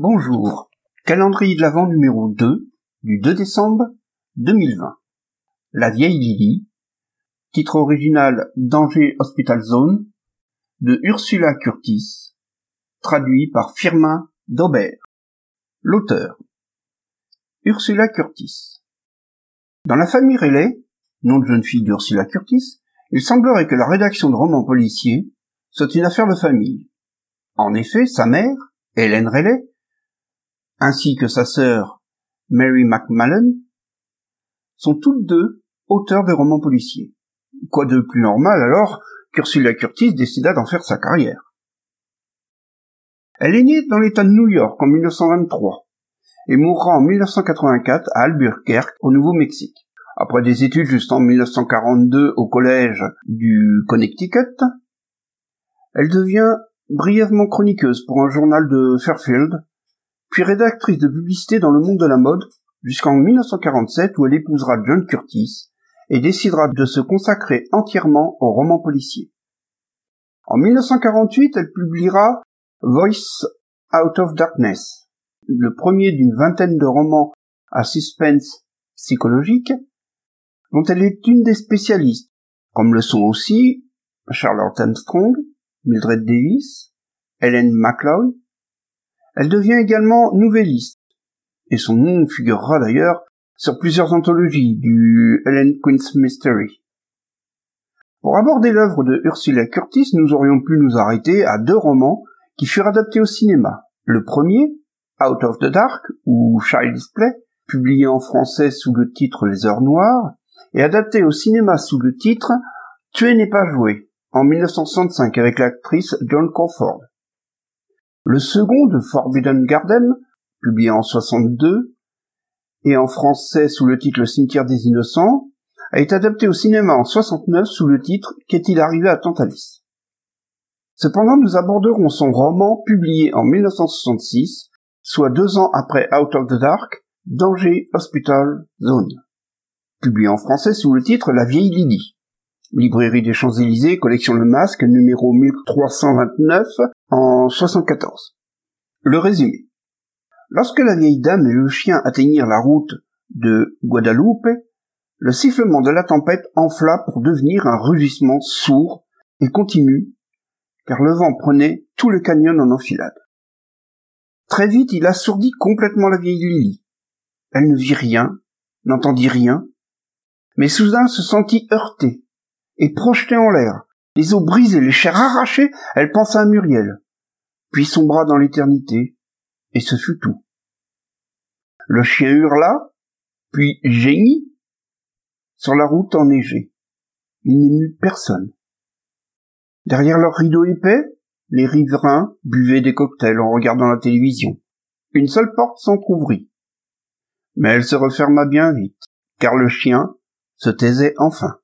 Bonjour. Calendrier de l'Avent numéro 2 du 2 décembre 2020. La vieille Lily. Titre original Danger Hospital Zone de Ursula Curtis. Traduit par Firmin Daubert. L'auteur. Ursula Curtis. Dans la famille Riley, nom de jeune fille d'Ursula Curtis, il semblerait que la rédaction de romans policiers soit une affaire de famille. En effet, sa mère, Hélène Riley, ainsi que sa sœur Mary Macmillan, sont toutes deux auteurs de romans policiers. Quoi de plus normal alors qu'Ursula Curtis décida d'en faire sa carrière. Elle est née dans l'État de New York en 1923 et mourra en 1984 à Albuquerque, au Nouveau-Mexique. Après des études jusqu'en 1942 au collège du Connecticut, elle devient brièvement chroniqueuse pour un journal de Fairfield puis rédactrice de publicité dans le monde de la mode jusqu'en 1947 où elle épousera John Curtis et décidera de se consacrer entièrement au roman policier. En 1948, elle publiera Voice Out of Darkness, le premier d'une vingtaine de romans à suspense psychologique, dont elle est une des spécialistes, comme le sont aussi Charlotte Armstrong, Mildred Davis, Helen McLeod, elle devient également nouvelliste, et son nom figurera d'ailleurs sur plusieurs anthologies du Helen Queen's Mystery. Pour aborder l'œuvre de Ursula Curtis, nous aurions pu nous arrêter à deux romans qui furent adaptés au cinéma. Le premier, Out of the Dark, ou Child's Play, publié en français sous le titre Les Heures Noires, et adapté au cinéma sous le titre Tuer n'est pas joué, en 1965 avec l'actrice John Crawford. Le second de Forbidden Garden, publié en 62, et en français sous le titre cimetière des innocents, a été adapté au cinéma en 69 sous le titre Qu'est-il arrivé à Tantalis Cependant, nous aborderons son roman publié en 1966, soit deux ans après Out of the Dark, Danger Hospital Zone, publié en français sous le titre La vieille Lily. Librairie des Champs-Élysées, collection Le Masque, numéro 1329, en 74. Le résumé. Lorsque la vieille dame et le chien atteignirent la route de Guadalupe, le sifflement de la tempête enfla pour devenir un rugissement sourd et continu, car le vent prenait tout le canyon en enfilade. Très vite, il assourdit complètement la vieille Lily. Elle ne vit rien, n'entendit rien, mais soudain se sentit heurtée et projetée en l'air, les os brisés, les chairs arrachées, elle pensa à Muriel, puis sombra dans l'éternité, et ce fut tout. Le chien hurla, puis gémit, sur la route enneigée. Il n'émut personne. Derrière leur rideau épais, les riverains buvaient des cocktails en regardant la télévision. Une seule porte s'entr'ouvrit. Mais elle se referma bien vite, car le chien se taisait enfin.